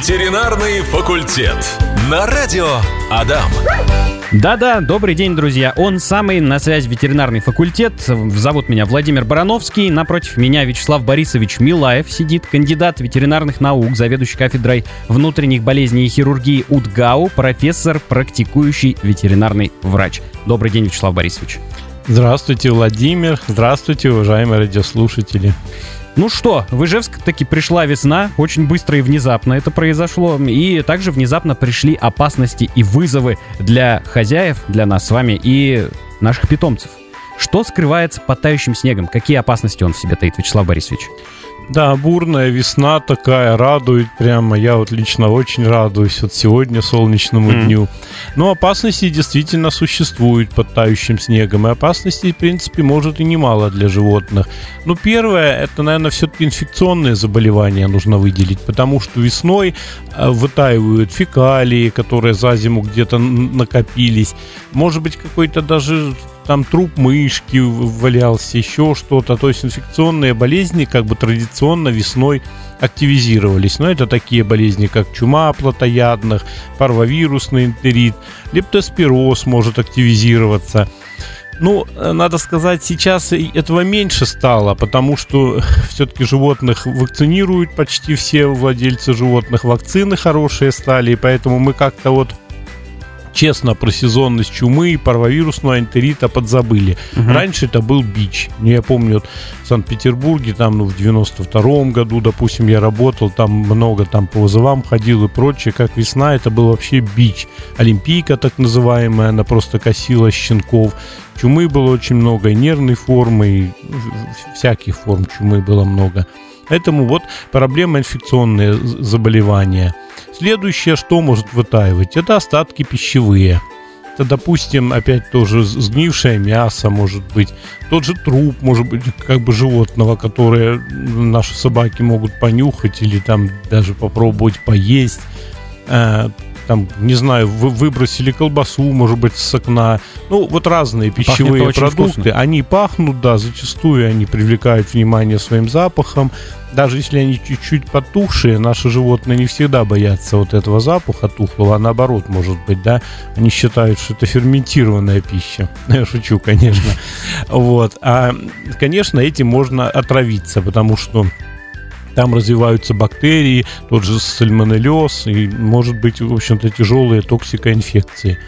Ветеринарный факультет. На радио Адам. Да-да, добрый день, друзья. Он самый, на связь ветеринарный факультет. Зовут меня Владимир Барановский. Напротив меня Вячеслав Борисович Милаев сидит, кандидат ветеринарных наук, заведующий кафедрой внутренних болезней и хирургии УДГАУ, профессор, практикующий ветеринарный врач. Добрый день, Вячеслав Борисович. Здравствуйте, Владимир. Здравствуйте, уважаемые радиослушатели. Ну что, в Ижевск таки пришла весна, очень быстро и внезапно это произошло, и также внезапно пришли опасности и вызовы для хозяев, для нас с вами и наших питомцев. Что скрывается под тающим снегом? Какие опасности он в себе таит, Вячеслав Борисович? Да, бурная весна такая, радует прямо. Я вот лично очень радуюсь от сегодня солнечному mm. дню. Но опасности действительно существуют под тающим снегом. И опасностей, в принципе, может и немало для животных. Но первое, это, наверное, все-таки инфекционные заболевания нужно выделить. Потому что весной э, вытаивают фекалии, которые за зиму где-то накопились. Может быть, какой-то даже там труп мышки валялся, еще что-то. То есть инфекционные болезни как бы традиционно весной активизировались. Но это такие болезни, как чума плотоядных, парвовирусный энтерит, лептоспироз может активизироваться. Ну, надо сказать, сейчас этого меньше стало, потому что все-таки животных вакцинируют почти все владельцы животных, вакцины хорошие стали, и поэтому мы как-то вот честно про сезонность чумы и парвовирусного энтерита подзабыли. Угу. Раньше это был бич. Ну, я помню, вот в Санкт-Петербурге, там, ну, в 92-м году, допустим, я работал, там много там по вызовам ходил и прочее. Как весна, это был вообще бич. Олимпийка, так называемая, она просто косила щенков. Чумы было очень много, и нервной формы, и всяких форм чумы было много. Поэтому вот проблема инфекционные заболевания. Следующее, что может вытаивать, это остатки пищевые. Это, допустим, опять тоже сгнившее мясо, может быть, тот же труп, может быть, как бы животного, которое наши собаки могут понюхать или там даже попробовать поесть. Там, не знаю, вы выбросили колбасу, может быть, с окна. Ну, вот разные пищевые продукты. Вкусно. Они пахнут, да, зачастую они привлекают внимание своим запахом. Даже если они чуть-чуть потухшие, наши животные не всегда боятся вот этого запаха тухлого, а наоборот, может быть, да, они считают, что это ферментированная пища. Я шучу, конечно. Вот. А, конечно, этим можно отравиться, потому что там развиваются бактерии, тот же сальмонеллез, и, может быть, в общем-то, тяжелые токсикоинфекции.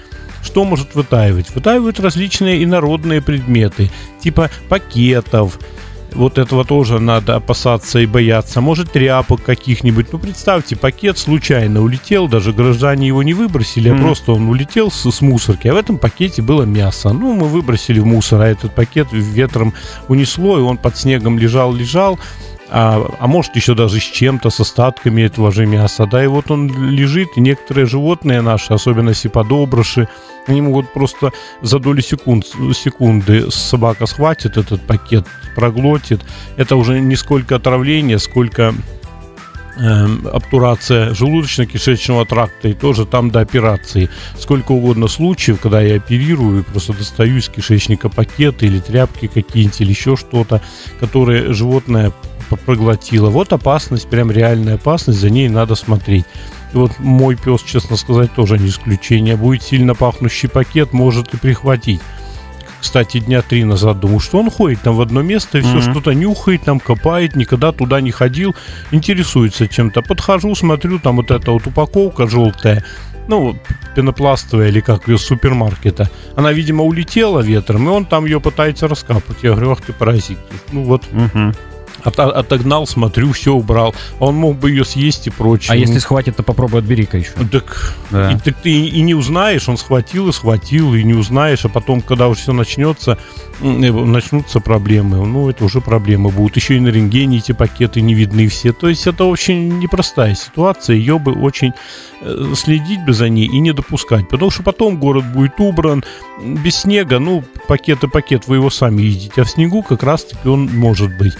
Что может вытаивать? Вытаивают различные инородные предметы, типа пакетов, вот этого тоже надо опасаться и бояться. Может, тряпок каких-нибудь. Ну, представьте, пакет случайно улетел, даже граждане его не выбросили, mm. а просто он улетел с, с мусорки, а в этом пакете было мясо. Ну, мы выбросили в мусор, а этот пакет ветром унесло, и он под снегом лежал-лежал а, а может еще даже с чем-то, с остатками этого же мяса, да, и вот он лежит, и некоторые животные наши, особенно сиподобрыши, они могут просто за доли секунд, секунды собака схватит этот пакет, проглотит. Это уже не сколько отравление, сколько э, обтурация желудочно-кишечного тракта и тоже там до операции. Сколько угодно случаев, когда я оперирую, просто достаю из кишечника пакеты или тряпки какие-нибудь или еще что-то, которые животное проглотила. Вот опасность, прям реальная опасность, за ней надо смотреть. И вот мой пес, честно сказать, тоже не исключение. Будет сильно пахнущий пакет, может и прихватить. Кстати, дня три назад думаю, что он ходит там в одно место и все mm-hmm. что-то нюхает, там копает, никогда туда не ходил, интересуется чем-то. Подхожу, смотрю, там вот эта вот упаковка желтая, ну, пенопластовая или как ее, супермаркета. Она, видимо, улетела ветром, и он там ее пытается раскапывать. Я говорю, ах ты паразит. Ну вот, угу от, отогнал, смотрю, все убрал. Он мог бы ее съесть и прочее. А если схватит, то попробуй отбери-ка еще. Так, да. и, так ты и, и не узнаешь, он схватил и схватил, и не узнаешь, а потом, когда уже все начнется, э, начнутся проблемы. Ну, это уже проблемы будут. Еще и на рентгене эти пакеты не видны все. То есть это очень непростая ситуация. Ее бы очень э, следить бы за ней и не допускать. Потому что потом город будет убран без снега. Ну, пакет и пакет, вы его сами видите. А в снегу как раз-таки он может быть.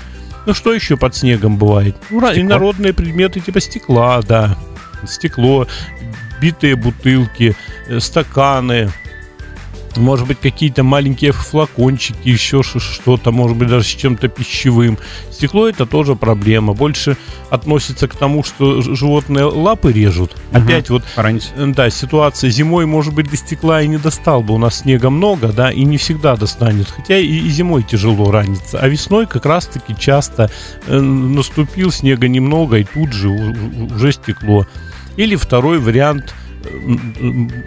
Ну что еще под снегом бывает? Ну, Стекло. инородные предметы типа стекла, да. Стекло, битые бутылки, э, стаканы. Может быть, какие-то маленькие флакончики, еще что-то, может быть, даже с чем-то пищевым. Стекло это тоже проблема. Больше относится к тому, что животные лапы режут. Угу. Опять вот, Поранить. да, ситуация зимой, может быть, до стекла и не достал бы. У нас снега много, да, и не всегда достанет. Хотя и, и зимой тяжело раниться. А весной как раз-таки часто э, наступил снега немного, и тут же уже стекло. Или второй вариант –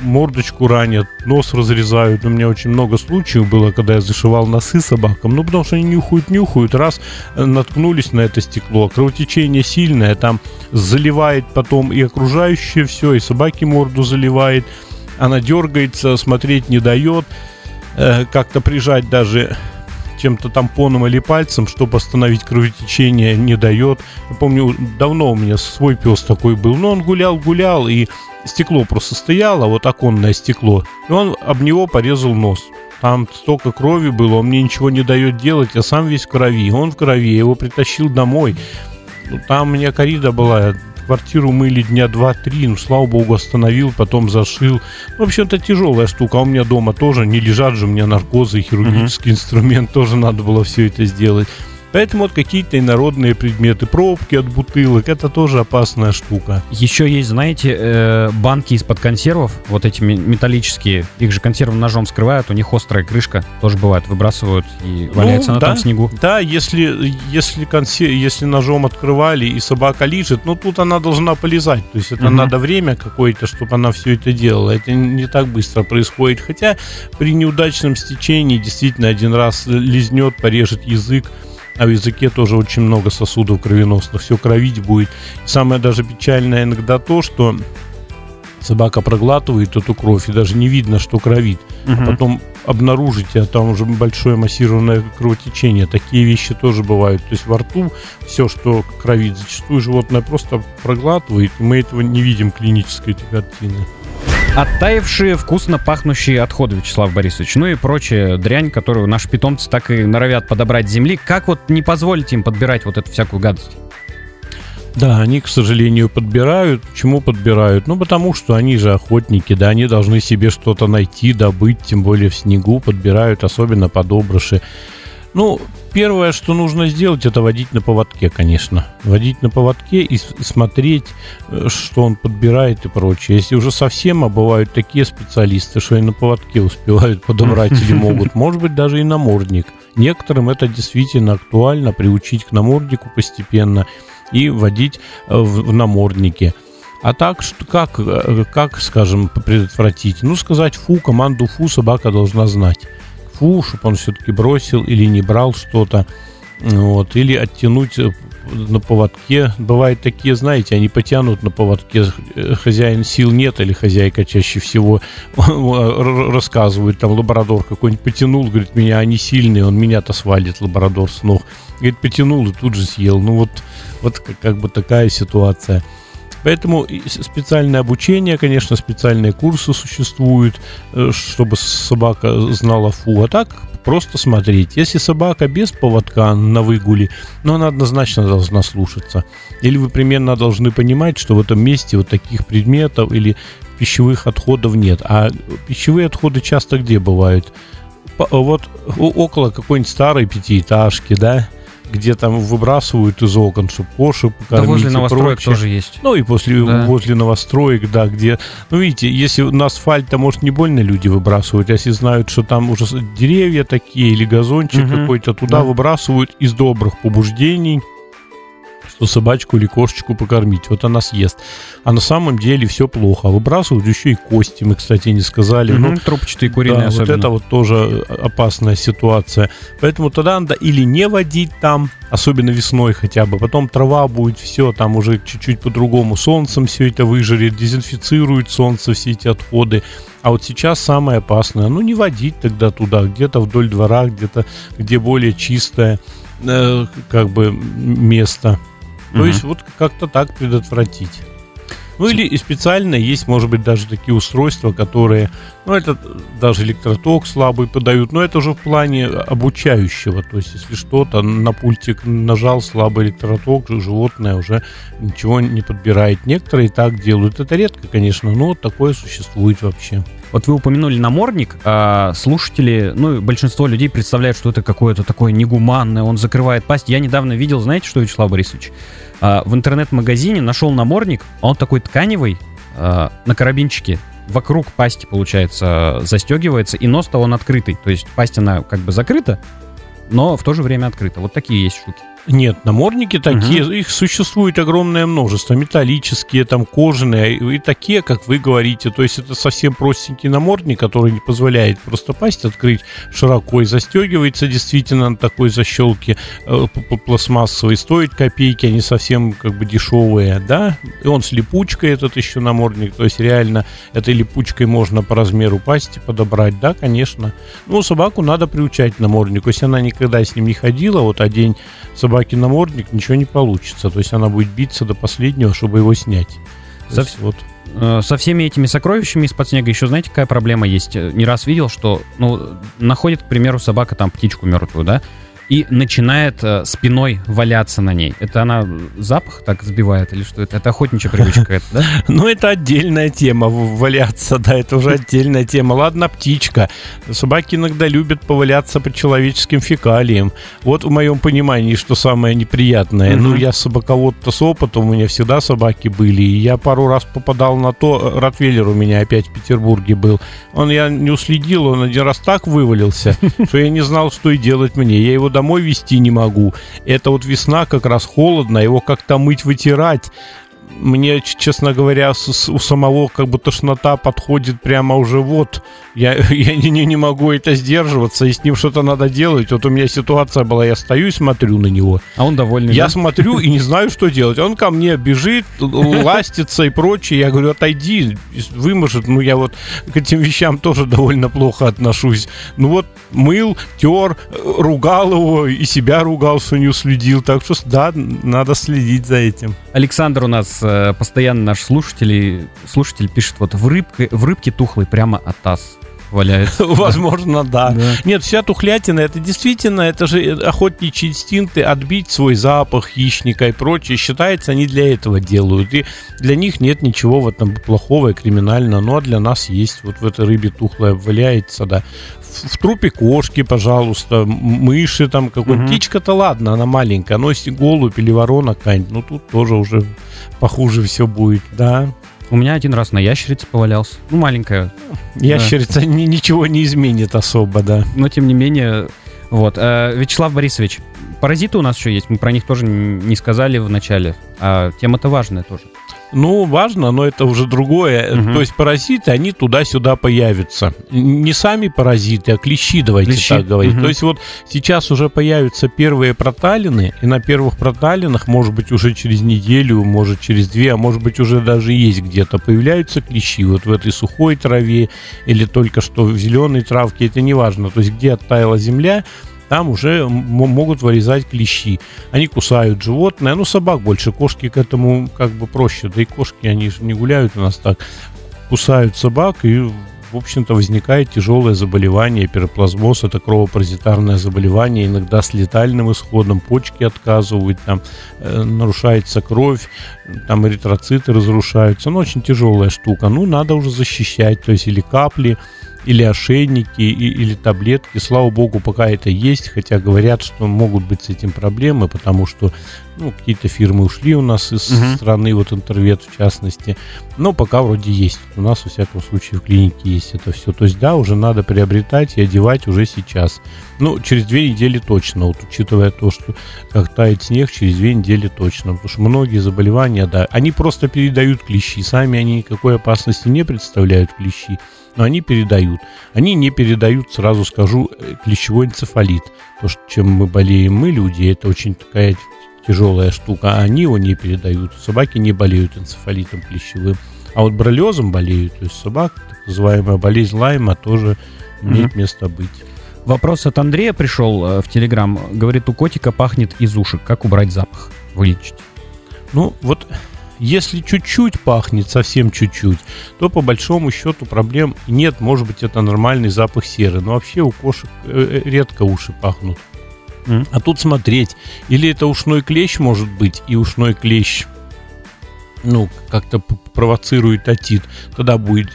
мордочку ранят, нос разрезают. У меня очень много случаев было, когда я зашивал носы собакам. Ну, потому что они нюхают, нюхают. Раз э, наткнулись на это стекло, кровотечение сильное, там заливает потом и окружающее все, и собаки морду заливает. Она дергается, смотреть не дает. Э, как-то прижать даже чем-то тампоном или пальцем, чтобы остановить кровотечение, не дает. Я помню, давно у меня свой пес такой был, но он гулял, гулял, и стекло просто стояло, вот оконное стекло, и он об него порезал нос. Там столько крови было, он мне ничего не дает делать, я сам весь в крови. Он в крови, я его притащил домой. Ну, там у меня корида была, квартиру мыли дня два-три, ну, слава богу, остановил, потом зашил. В общем-то, тяжелая штука. А у меня дома тоже не лежат же у меня наркозы, хирургический mm-hmm. инструмент, тоже надо было все это сделать. Поэтому вот какие-то инородные предметы, пробки от бутылок, это тоже опасная штука. Еще есть, знаете, э, банки из-под консервов, вот эти металлические, их же консервным ножом скрывают, у них острая крышка, тоже бывает, выбрасывают и валяется ну, на да, том снегу. Да, если, если, консер... если ножом открывали и собака лежит, ну тут она должна полезать, то есть это угу. надо время какое-то, чтобы она все это делала, это не так быстро происходит, хотя при неудачном стечении действительно один раз лизнет, порежет язык, а в языке тоже очень много сосудов кровеносных, все кровить будет. Самое даже печальное иногда то, что собака проглатывает эту кровь, и даже не видно, что кровит. Угу. А потом обнаружите, а там уже большое массированное кровотечение. Такие вещи тоже бывают. То есть во рту все, что кровит, зачастую животное просто проглатывает, и мы этого не видим клинической этой картины. Оттаившие, вкусно пахнущие отходы, Вячеслав Борисович, ну и прочая дрянь, которую наши питомцы так и норовят подобрать с земли. Как вот не позволить им подбирать вот эту всякую гадость? Да, они, к сожалению, подбирают. Почему подбирают? Ну, потому что они же охотники, да, они должны себе что-то найти, добыть, тем более в снегу подбирают, особенно подобрыши. Ну, первое, что нужно сделать, это водить на поводке, конечно. Водить на поводке и, смотреть, э, что он подбирает и прочее. Если уже совсем, а бывают такие специалисты, что и на поводке успевают подобрать или могут, может быть, даже и намордник. Некоторым это действительно актуально, приучить к наморднику постепенно и водить э, в, наморднике. А так, что, как, э, как, скажем, предотвратить? Ну, сказать фу, команду фу собака должна знать фу, чтобы он все-таки бросил или не брал что-то. Вот, или оттянуть э, на поводке. Бывают такие, знаете, они потянут на поводке, э, хозяин сил нет, или хозяйка чаще всего рассказывает, там лабрадор какой-нибудь потянул, говорит, меня они сильные, он меня-то свалит, лабрадор с ног. Говорит, потянул и тут же съел. Ну вот, вот как бы такая ситуация. Поэтому специальное обучение, конечно, специальные курсы существуют, э, чтобы собака знала фу. А так просто смотреть. Если собака без поводка на выгуле, ну, она однозначно должна слушаться. Или вы примерно должны понимать, что в этом месте вот таких предметов или пищевых отходов нет. А пищевые отходы часто где бывают? Вот около какой-нибудь старой пятиэтажки, да, где там выбрасывают из окон, чтобы кошек покормить. Да возле новостроек тоже есть. Ну и после, да. возле новостроек, да, где... Ну, видите, если на асфальт-то, может, не больно люди выбрасывают, а если знают, что там уже деревья такие или газончик угу. какой-то, туда да. выбрасывают из добрых побуждений – что собачку или кошечку покормить. Вот она съест. А на самом деле все плохо. Выбрасывают еще и кости, мы, кстати, не сказали. Угу, ну, трубчатые куриные да, особенно. вот это вот тоже опасная ситуация. Поэтому тогда надо или не водить там, особенно весной хотя бы. Потом трава будет, все, там уже чуть-чуть по-другому. Солнцем все это выжарит, дезинфицирует солнце все эти отходы. А вот сейчас самое опасное, ну не водить тогда туда, где-то вдоль двора, где-то где более чистое э, как бы место. То угу. есть вот как-то так предотвратить. Ну или и специально есть, может быть, даже такие устройства, которые, ну это даже электроток слабый подают, но это уже в плане обучающего. То есть если что-то на пультик нажал слабый электроток, животное уже ничего не подбирает. Некоторые так делают. Это редко, конечно, но такое существует вообще. Вот вы упомянули намордник, а слушатели, ну, большинство людей представляют, что это какое-то такое негуманное, он закрывает пасть. Я недавно видел, знаете что, Вячеслав Борисович? А, в интернет-магазине нашел намордник, он такой тканевый, а, на карабинчике, вокруг пасти, получается, застегивается, и нос-то он открытый. То есть пасть, она как бы закрыта, но в то же время открыта. Вот такие есть штуки. Нет, намордники такие, угу. их существует огромное множество. Металлические, там кожаные и такие, как вы говорите. То есть это совсем простенький намордник, который не позволяет просто пасть открыть широко и застегивается действительно на такой защелке э, пластмассовой. Стоит копейки, они совсем как бы дешевые, да. И он с липучкой этот еще намордник. То есть реально этой липучкой можно по размеру пасти подобрать, да, конечно. Ну, собаку надо приучать наморднику. Если она никогда с ним не ходила, вот а день собака собаки намордник, ничего не получится. То есть она будет биться до последнего, чтобы его снять. Со, есть, вот. Э, со всеми этими сокровищами из-под снега еще знаете, какая проблема есть? Не раз видел, что ну, находит, к примеру, собака там птичку мертвую, да? И начинает э, спиной валяться на ней. Это она запах так сбивает или что это? Это охотничья привычка какая-то, да? Ну, это отдельная тема, валяться, да, это уже отдельная тема. Ладно, птичка. Собаки иногда любят поваляться по человеческим фекалиям. Вот в моем понимании, что самое неприятное. Ну, я собаковод-то с опытом, у меня всегда собаки были, и я пару раз попадал на то, Ротвейлер у меня опять в Петербурге был. Он, я не уследил, он один раз так вывалился, что я не знал, что и делать мне. Я его домой вести не могу. Это вот весна как раз холодно, его как-то мыть, вытирать мне, честно говоря, с, у самого как бы тошнота подходит прямо уже вот. Я, я не, не могу это сдерживаться, и с ним что-то надо делать. Вот у меня ситуация была, я стою и смотрю на него. А он довольный, Я да? смотрю и не знаю, что делать. Он ко мне бежит, ластится и прочее. Я говорю, отойди, выможет. Ну, я вот к этим вещам тоже довольно плохо отношусь. Ну вот, мыл, тер, ругал его, и себя ругал, что не уследил. Так что, да, надо следить за этим. Александр у нас э, постоянно наш слушатель, слушатель пишет, вот в рыбке, в рыбке тухлой прямо от таз валяется. Возможно, да. да. Нет, вся тухлятина, это действительно, это же охотничьи инстинкты, отбить свой запах хищника и прочее. Считается, они для этого делают. И для них нет ничего в этом плохого и криминального. Ну, а для нас есть. Вот в этой рыбе тухлая валяется, да. В, трупе кошки, пожалуйста, мыши там, какой угу. птичка-то ладно, она маленькая, но если голубь или ворона какая-нибудь, ну, тут тоже уже похуже все будет, да. У меня один раз на ящерице повалялся. Ну, маленькая. Ящерица да. ни, ничего не изменит особо, да. Но, тем не менее, вот. Э, Вячеслав Борисович, паразиты у нас еще есть. Мы про них тоже не сказали в начале. А тема-то важная тоже. Ну, важно, но это уже другое. Угу. То есть паразиты, они туда-сюда появятся. Не сами паразиты, а клещи, давайте клещи. так говорить. Угу. То есть вот сейчас уже появятся первые проталины, и на первых проталинах, может быть, уже через неделю, может, через две, а может быть, уже даже есть где-то, появляются клещи. Вот в этой сухой траве или только что в зеленой травке, это не важно. То есть где оттаяла земля, там уже могут вырезать клещи. Они кусают животное, ну, собак больше, кошки к этому как бы проще, да и кошки, они же не гуляют у нас так, кусают собак и в общем-то, возникает тяжелое заболевание, пироплазмоз, это кровопаразитарное заболевание, иногда с летальным исходом, почки отказывают, там э, нарушается кровь, там эритроциты разрушаются, ну, очень тяжелая штука, ну, надо уже защищать, то есть или капли, или ошейники, и, или таблетки. Слава богу, пока это есть, хотя говорят, что могут быть с этим проблемы, потому что ну, какие-то фирмы ушли у нас из угу. страны, вот интервет в частности. Но пока вроде есть. У нас, во всяком случае, в клинике есть это все. То есть, да, уже надо приобретать и одевать уже сейчас. Ну, через две недели точно, вот учитывая то, что как тает снег, через две недели точно. Потому что многие заболевания, да, они просто передают клещи. Сами они никакой опасности не представляют клещи но они передают. Они не передают, сразу скажу, э, клещевой энцефалит. То, чем мы болеем мы, люди, это очень такая тяжелая штука, а они его не передают. Собаки не болеют энцефалитом клещевым. А вот бролезом болеют, то есть собак, так называемая болезнь Лайма, тоже имеет mm-hmm. место быть. Вопрос от Андрея пришел э, в Телеграм. Говорит, у котика пахнет из ушек. Как убрать запах? Вылечить? Ну, вот если чуть-чуть пахнет, совсем чуть-чуть, то по большому счету проблем нет. Может быть, это нормальный запах серы. Но вообще у кошек э, э, редко уши пахнут. А тут смотреть, или это ушной клещ может быть, и ушной клещ ну, как-то провоцирует отит, тогда будет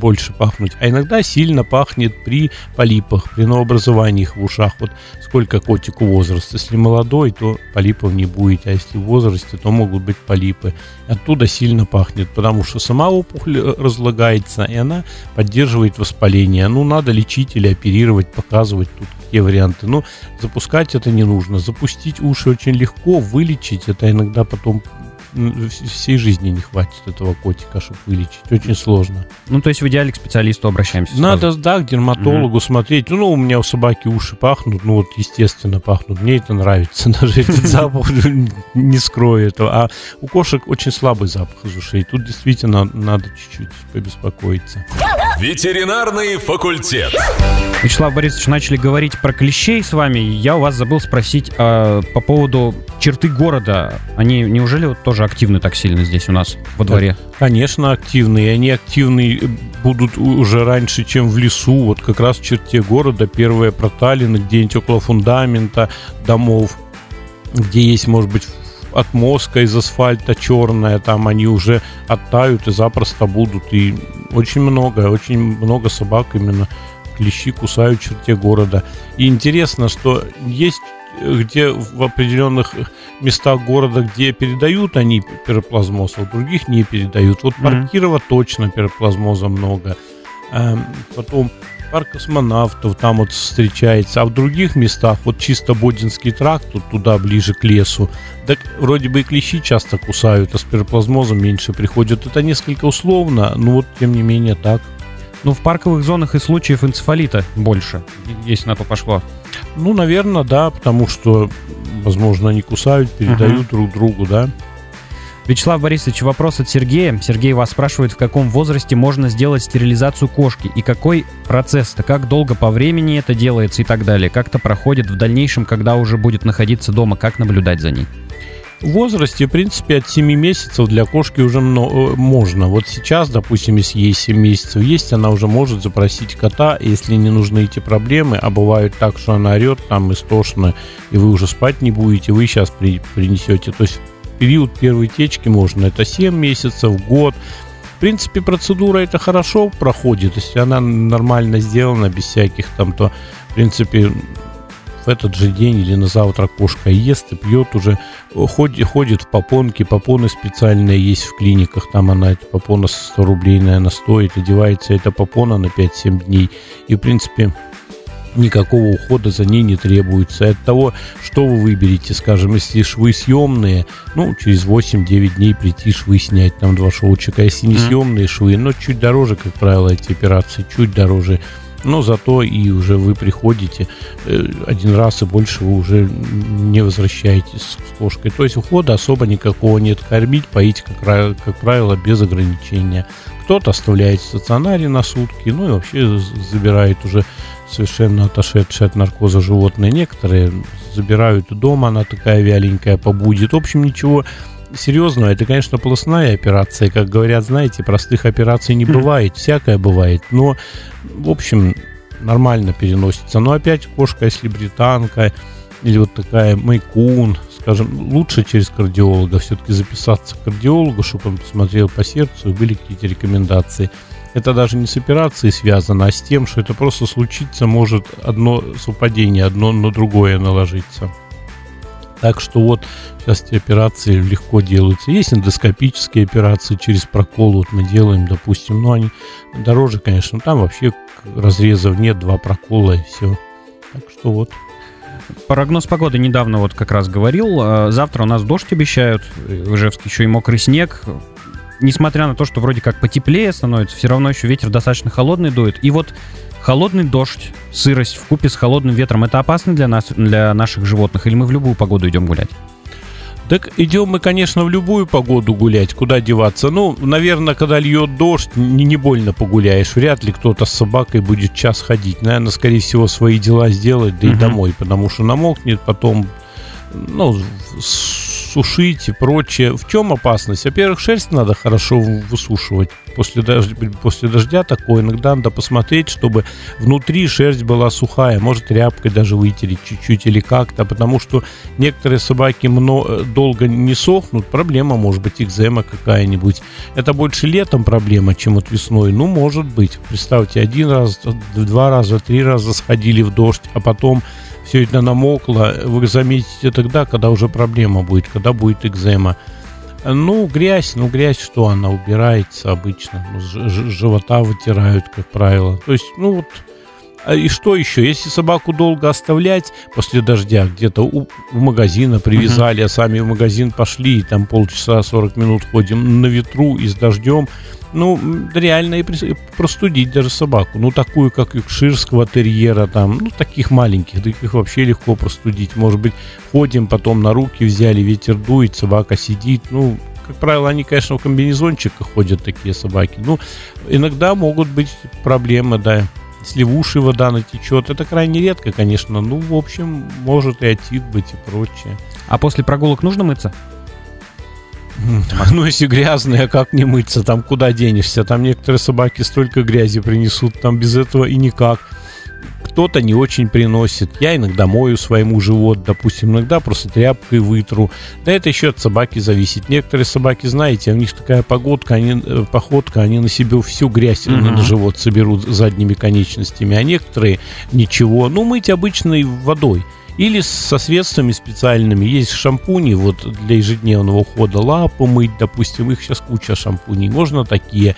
больше пахнуть. А иногда сильно пахнет при полипах, при новообразовании их в ушах. Вот сколько котику возраст. Если молодой, то полипов не будет, а если в возрасте, то могут быть полипы. Оттуда сильно пахнет, потому что сама опухоль э, разлагается, и она поддерживает воспаление. Ну, надо лечить или оперировать, показывать тут какие варианты. Но запускать это не нужно. Запустить уши очень легко, вылечить это иногда потом всей жизни не хватит этого котика, чтобы вылечить. Очень сложно. Ну, то есть в идеале к специалисту обращаемся. Надо, сразу. да, к дерматологу угу. смотреть. Ну, у меня у собаки уши пахнут, ну, вот, естественно, пахнут. Мне это нравится. Даже этот запах не скроет. А у кошек очень слабый запах из ушей. Тут действительно надо чуть-чуть побеспокоиться. Ветеринарный факультет. Вячеслав Борисович, начали говорить про клещей с вами. Я у вас забыл спросить э, по поводу черты города. Они неужели вот тоже активны так сильно здесь у нас во дворе? Конечно, активные. Они активны будут уже раньше, чем в лесу. Вот как раз в черте города первые проталины, где-нибудь около фундамента домов, где есть, может быть, отмостка из асфальта черная, там они уже оттают и запросто будут. И очень много, очень много собак именно клещи кусают в черте города. И интересно, что есть где в определенных местах города, где передают они пироплазмоз, а в других не передают. Вот Паркирова mm-hmm. точно пироплазмоза много. Эм, потом парк космонавтов там вот встречается, а в других местах, вот чисто Бодинский тракт, вот туда ближе к лесу, так вроде бы и клещи часто кусают, а с пироплазмозом меньше приходят. Это несколько условно, но вот тем не менее так. Ну, в парковых зонах и случаев энцефалита больше, если на то пошло. Ну, наверное, да, потому что, возможно, они кусают, передают uh-huh. друг другу, да. Вячеслав Борисович, вопрос от Сергея. Сергей вас спрашивает, в каком возрасте можно сделать стерилизацию кошки и какой процесс-то, как долго по времени это делается и так далее, как это проходит в дальнейшем, когда уже будет находиться дома, как наблюдать за ней? Возрасте, в принципе, от 7 месяцев для кошки уже много, э, можно. Вот сейчас, допустим, если ей 7 месяцев есть, она уже может запросить кота, если не нужны эти проблемы, а бывают так, что она орет там истошно, и вы уже спать не будете, вы сейчас при, принесете. То есть период первой течки можно, это 7 месяцев, год. В принципе, процедура это хорошо проходит, если она нормально сделана, без всяких там, то, в принципе, в этот же день или на завтра кошка ест и пьет уже, ходит, ходит в попонки, попоны специальные есть в клиниках, там она, эта попона 100 рублей, наверное, стоит, одевается эта попона на 5-7 дней, и, в принципе, никакого ухода за ней не требуется. от того, что вы выберете, скажем, если швы съемные, ну, через 8-9 дней прийти швы снять, там два шоучика. Если не съемные швы, но чуть дороже, как правило, эти операции, чуть дороже но зато и уже вы приходите э, один раз и больше вы уже не возвращаетесь с кошкой. То есть ухода особо никакого нет. Кормить, поить, как, как правило, без ограничения. Кто-то оставляет в стационаре на сутки, ну и вообще забирает уже совершенно отошедшие от наркоза животные. Некоторые забирают дома, она такая вяленькая побудет. В общем, ничего серьезного. Это, конечно, полостная операция. Как говорят, знаете, простых операций не бывает. Всякое бывает. Но, в общем, нормально переносится. Но опять кошка, если британка или вот такая майкун, скажем, лучше через кардиолога все-таки записаться к кардиологу, чтобы он посмотрел по сердцу и были какие-то рекомендации. Это даже не с операцией связано, а с тем, что это просто случится, может одно совпадение, одно на другое наложиться. Так что вот сейчас эти операции легко делаются. Есть эндоскопические операции через прокол, вот мы делаем, допустим, но они дороже, конечно, там вообще разрезов нет, два прокола и все. Так что вот. Прогноз погоды недавно вот как раз говорил. А, завтра у нас дождь обещают, в Ижевске еще и мокрый снег. Несмотря на то, что вроде как потеплее становится, все равно еще ветер достаточно холодный дует. И вот Холодный дождь, сырость в купе с холодным ветром, это опасно для нас, для наших животных, или мы в любую погоду идем гулять? Так идем мы, конечно, в любую погоду гулять, куда деваться. Ну, наверное, когда льет дождь, не, не больно погуляешь. Вряд ли кто-то с собакой будет час ходить. Наверное, скорее всего, свои дела сделать, да и угу. домой, потому что намокнет, потом, ну, сушить и прочее. В чем опасность? Во-первых, шерсть надо хорошо высушивать. После дождя, после дождя такое иногда надо посмотреть, чтобы внутри шерсть была сухая. Может, тряпкой даже вытереть чуть-чуть или как-то. Потому что некоторые собаки много, долго не сохнут. Проблема может быть экзема какая-нибудь. Это больше летом проблема, чем вот весной. Ну, может быть. Представьте, один раз, два раза, три раза сходили в дождь, а потом все это намокло, вы заметите тогда, когда уже проблема будет, когда будет экзема. Ну, грязь, ну, грязь, что она убирается обычно, ну, живота вытирают, как правило. То есть, ну, вот, и что еще? Если собаку долго оставлять после дождя, где-то у, у магазина привязали, uh-huh. а сами в магазин пошли, и там полчаса, 40 минут ходим на ветру и с дождем, ну, реально и простудить даже собаку. Ну, такую, как юкширского терьера, там, ну, таких маленьких, таких вообще легко простудить. Может быть, ходим, потом на руки взяли, ветер дует, собака сидит, ну, как правило, они, конечно, в комбинезончиках ходят, такие собаки. Ну, иногда могут быть проблемы, да. Если в уши вода натечет, это крайне редко, конечно. Ну, в общем, может и отит быть и прочее. А после прогулок нужно мыться? Ну, если грязные, а как не мыться? Там куда денешься? Там некоторые собаки столько грязи принесут, там без этого и никак. Кто-то не очень приносит. Я иногда мою своему живот, допустим, иногда просто тряпкой вытру. Да это еще от собаки зависит. Некоторые собаки, знаете, у них такая погодка, они, э, походка, они на себе всю грязь mm-hmm. на живот соберут задними конечностями, а некоторые ничего. Ну, мыть обычной водой. Или со средствами специальными. Есть шампуни вот для ежедневного ухода лапы мыть, допустим, их сейчас куча шампуней. Можно такие.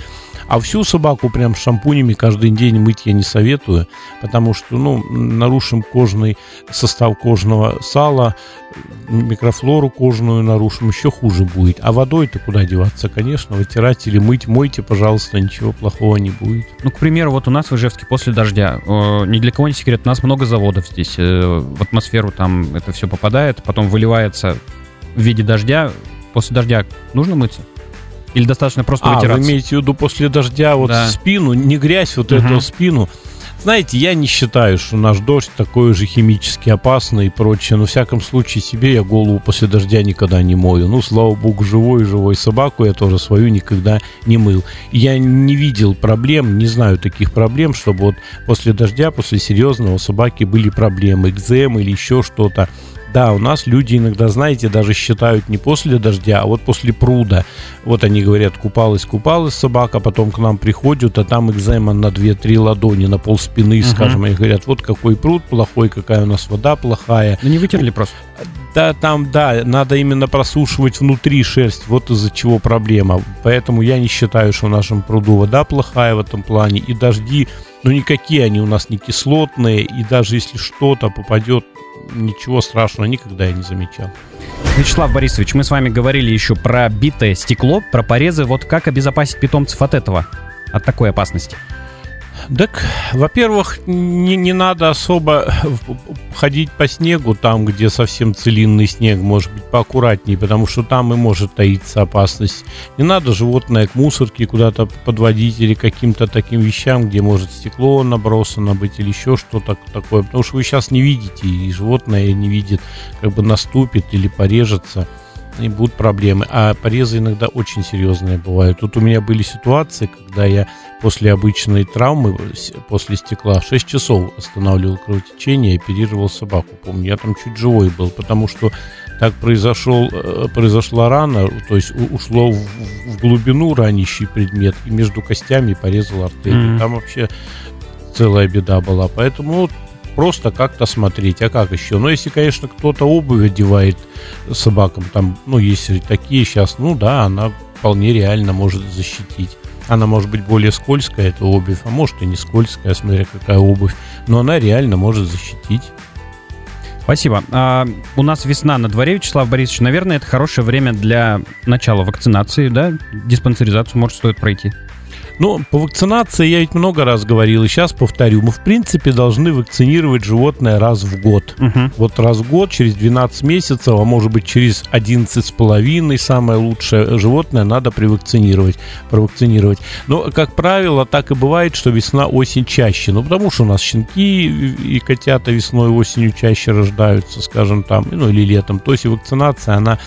А всю собаку прям шампунями каждый день мыть я не советую, потому что, ну, нарушим кожный состав кожного сала, микрофлору кожную нарушим, еще хуже будет. А водой-то куда деваться, конечно, вытирать или мыть, мойте, пожалуйста, ничего плохого не будет. Ну, к примеру, вот у нас в Ижевске после дождя, э, ни для кого не секрет, у нас много заводов здесь, э, в атмосферу там это все попадает, потом выливается в виде дождя. После дождя нужно мыться? Или достаточно просто а, вытираться? вы имеете в виду после дождя вот да. спину, не грязь, вот угу. эту спину. Знаете, я не считаю, что наш дождь такой же химически опасный и прочее. Но, в всяком случае, себе я голову после дождя никогда не мою. Ну, слава богу, живой живой собаку я тоже свою никогда не мыл. Я не видел проблем, не знаю таких проблем, чтобы вот после дождя, после серьезного собаки были проблемы, экзем или еще что-то. Да, у нас люди иногда, знаете, даже считают не после дождя, а вот после пруда. Вот они говорят, купалась, купалась собака, потом к нам приходят, а там экзема на 2-3 ладони, на пол спины, угу. скажем, и говорят, вот какой пруд плохой, какая у нас вода плохая. Ну не вытерли просто. Да, там, да, надо именно просушивать внутри шерсть, вот из-за чего проблема. Поэтому я не считаю, что в нашем пруду вода плохая в этом плане, и дожди, ну никакие они у нас не кислотные, и даже если что-то попадет ничего страшного никогда я не замечал. Вячеслав Борисович, мы с вами говорили еще про битое стекло, про порезы. Вот как обезопасить питомцев от этого, от такой опасности? Так, во-первых, не, не надо особо ходить по снегу там, где совсем целинный снег, может быть, поаккуратнее, потому что там и может таиться опасность. Не надо животное к мусорке куда-то подводить или каким-то таким вещам, где может стекло набросано быть или еще что-то такое, потому что вы сейчас не видите, и животное не видит, как бы наступит или порежется и будут проблемы. А порезы иногда очень серьезные бывают. Тут у меня были ситуации, когда я после обычной травмы, после стекла, 6 часов останавливал кровотечение и оперировал собаку. Помню, я там чуть живой был, потому что так произошел, э, произошла рана, то есть ушло в, в глубину ранящий предмет и между костями порезал артерию. Mm-hmm. Там вообще целая беда была. Поэтому просто как-то смотреть. А как еще? Ну, если, конечно, кто-то обувь одевает собакам, там, ну, если такие сейчас, ну да, она вполне реально может защитить. Она может быть более скользкая, эта обувь, а может и не скользкая, смотря какая обувь. Но она реально может защитить. Спасибо. А, у нас весна на дворе, Вячеслав Борисович. Наверное, это хорошее время для начала вакцинации, да? Диспансеризацию, может, стоит пройти. Ну, по вакцинации я ведь много раз говорил, и сейчас повторю. Мы, в принципе, должны вакцинировать животное раз в год. Угу. Вот раз в год, через 12 месяцев, а может быть, через 11 с половиной, самое лучшее животное надо привакцинировать, провакцинировать. Но, как правило, так и бывает, что весна-осень чаще. Ну, потому что у нас щенки и котята весной осенью чаще рождаются, скажем там, ну, или летом. То есть вакцинация, она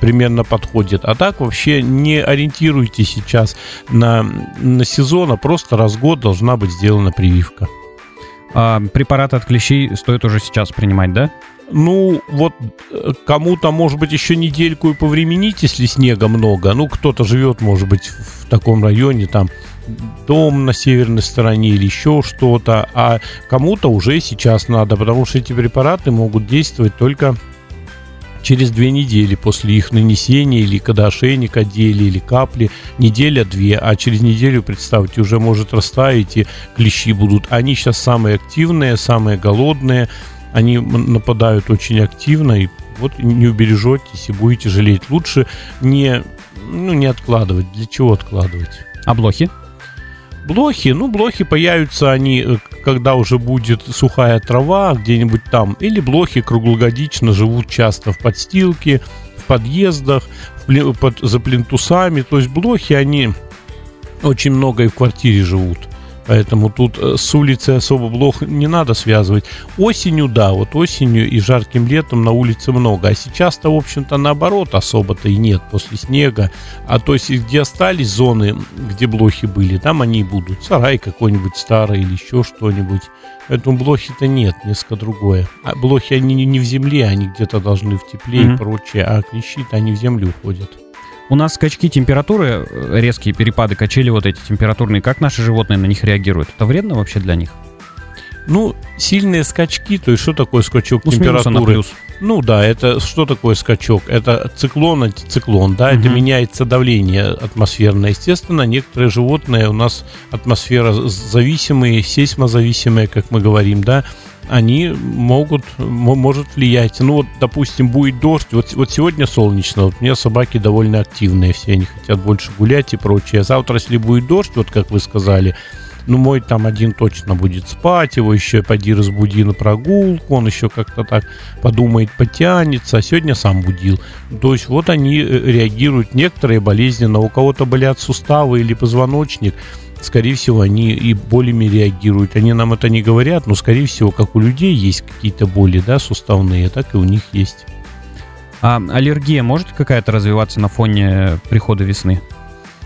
примерно подходит. А так вообще не ориентируйтесь сейчас на, на сезон, а просто раз в год должна быть сделана прививка. А, препараты от клещей стоит уже сейчас принимать, да? Ну, вот э, кому-то, может быть, еще недельку и повременить, если снега много. Ну, кто-то живет, может быть, в таком районе, там, дом на северной стороне или еще что-то. А кому-то уже сейчас надо, потому что эти препараты могут действовать только через две недели после их нанесения, или когда ошейник одели, или капли, неделя-две, а через неделю, представьте, уже может растаять, и клещи будут. Они сейчас самые активные, самые голодные, они нападают очень активно, и вот не убережетесь и будете жалеть. Лучше не, ну, не откладывать. Для чего откладывать? А блохи? Блохи, ну, блохи появятся они, э, когда уже будет сухая трава где-нибудь там. Или блохи круглогодично живут часто в подстилке, в подъездах, в, под, за плинтусами. То есть блохи, они очень много и в квартире живут. Поэтому тут э, с улицы особо блох не надо связывать. Осенью, да, вот осенью и жарким летом на улице много. А сейчас-то, в общем-то, наоборот, особо-то и нет после снега. А то есть, где остались зоны, где блохи были, там они и будут. Сарай какой-нибудь старый или еще что-нибудь. Поэтому блохи-то нет, несколько другое. А блохи, они не в земле, они где-то должны в тепле mm-hmm. и прочее. А клещи-то они в землю уходят. У нас скачки температуры, э, резкие перепады, качели вот эти температурные, как наши животные на них реагируют? Это вредно вообще для них? Ну, сильные скачки, то есть что такое скачок ну, температуры? плюс. Ну да, это что такое скачок? Это циклон, антициклон, да, угу. это меняется давление атмосферное. Естественно, некоторые животные у нас атмосфера зависимые, сейсмозависимые, как мы говорим, да, они могут, может влиять. Ну вот, допустим, будет дождь, вот, вот сегодня солнечно, вот у меня собаки довольно активные, все они хотят больше гулять и прочее. Завтра, если будет дождь, вот как вы сказали, ну, мой там один точно будет спать, его еще поди разбуди на прогулку, он еще как-то так подумает, потянется, а сегодня сам будил. То есть вот они э, реагируют, некоторые болезненно, у кого-то болят суставы или позвоночник – скорее всего, они и болями реагируют. Они нам это не говорят, но, скорее всего, как у людей есть какие-то боли, да, суставные, так и у них есть. А аллергия может какая-то развиваться на фоне прихода весны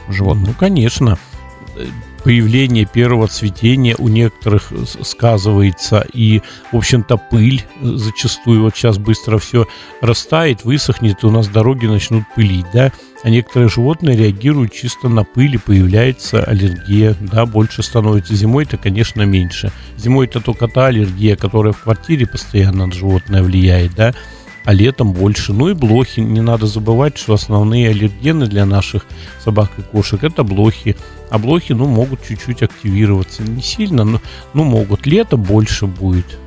животных? Ну, конечно появление первого цветения у некоторых сказывается. И, в общем-то, пыль зачастую, вот сейчас быстро все растает, высохнет, и у нас дороги начнут пылить, да. А некоторые животные реагируют чисто на пыль, и появляется аллергия, да, больше становится. Зимой это, конечно, меньше. Зимой это только та аллергия, которая в квартире постоянно на животное влияет, да а летом больше. Ну и блохи. Не надо забывать, что основные аллергены для наших собак и кошек это блохи. А блохи, ну, могут чуть-чуть активироваться. Не сильно, но ну, могут. Лето больше будет.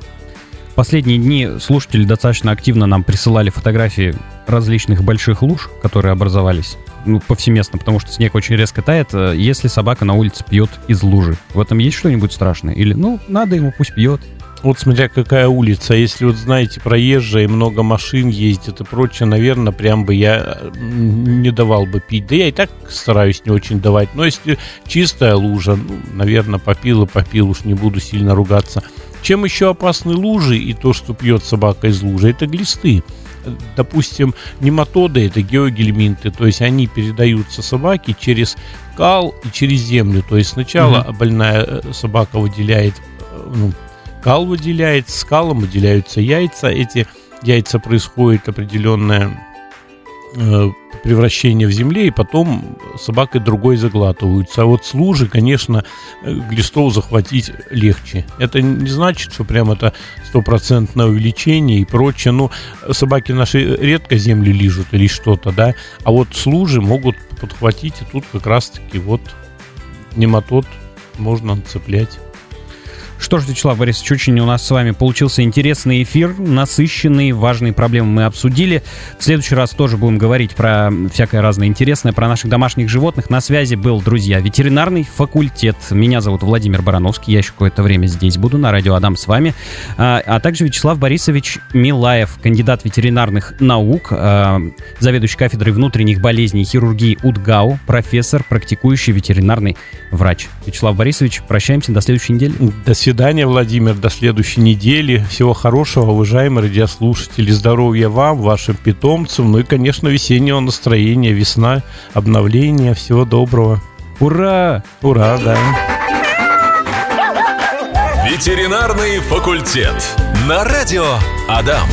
Последние дни слушатели достаточно активно нам присылали фотографии различных больших луж, которые образовались ну, повсеместно, потому что снег очень резко тает, э, если собака на улице пьет из лужи. В этом есть что-нибудь страшное? Или, ну, надо ему, пусть пьет, вот смотря какая улица. Если вот, знаете, проезжая, много машин ездит и прочее, наверное, прям бы я не давал бы пить. Да я и так стараюсь не очень давать. Но если чистая лужа, ну, наверное, попил и попил, уж не буду сильно ругаться. Чем еще опасны лужи и то, что пьет собака из лужи, это глисты. Допустим, нематоды это геогельминты, то есть они передаются собаке через кал и через землю. То есть сначала угу. больная э, собака выделяет э, ну, кал выделяется, скалом выделяются яйца. Эти яйца происходит определенное э, превращение в земле, и потом собакой другой заглатываются. А вот с лужи, конечно, э, глистов захватить легче. Это не значит, что прям это стопроцентное увеличение и прочее. Ну, собаки наши редко землю лижут или что-то, да, а вот с лужи могут подхватить, и тут как раз-таки вот нематод можно цеплять. Что ж, Вячеслав Борисович, очень у нас с вами получился интересный эфир, насыщенный, важные проблемы мы обсудили. В следующий раз тоже будем говорить про всякое разное интересное, про наших домашних животных. На связи был, друзья, ветеринарный факультет. Меня зовут Владимир Барановский, я еще какое-то время здесь буду, на радио Адам с вами. А, а также Вячеслав Борисович Милаев, кандидат ветеринарных наук, а, заведующий кафедрой внутренних болезней и хирургии УДГАУ, профессор, практикующий ветеринарный врач. Вячеслав Борисович, прощаемся до следующей недели. До свидания свидания, Владимир, до следующей недели. Всего хорошего, уважаемые радиослушатели. Здоровья вам, вашим питомцам. Ну и, конечно, весеннего настроения, весна, обновления. Всего доброго. Ура! Ура, да. Ветеринарный факультет. На радио Адам.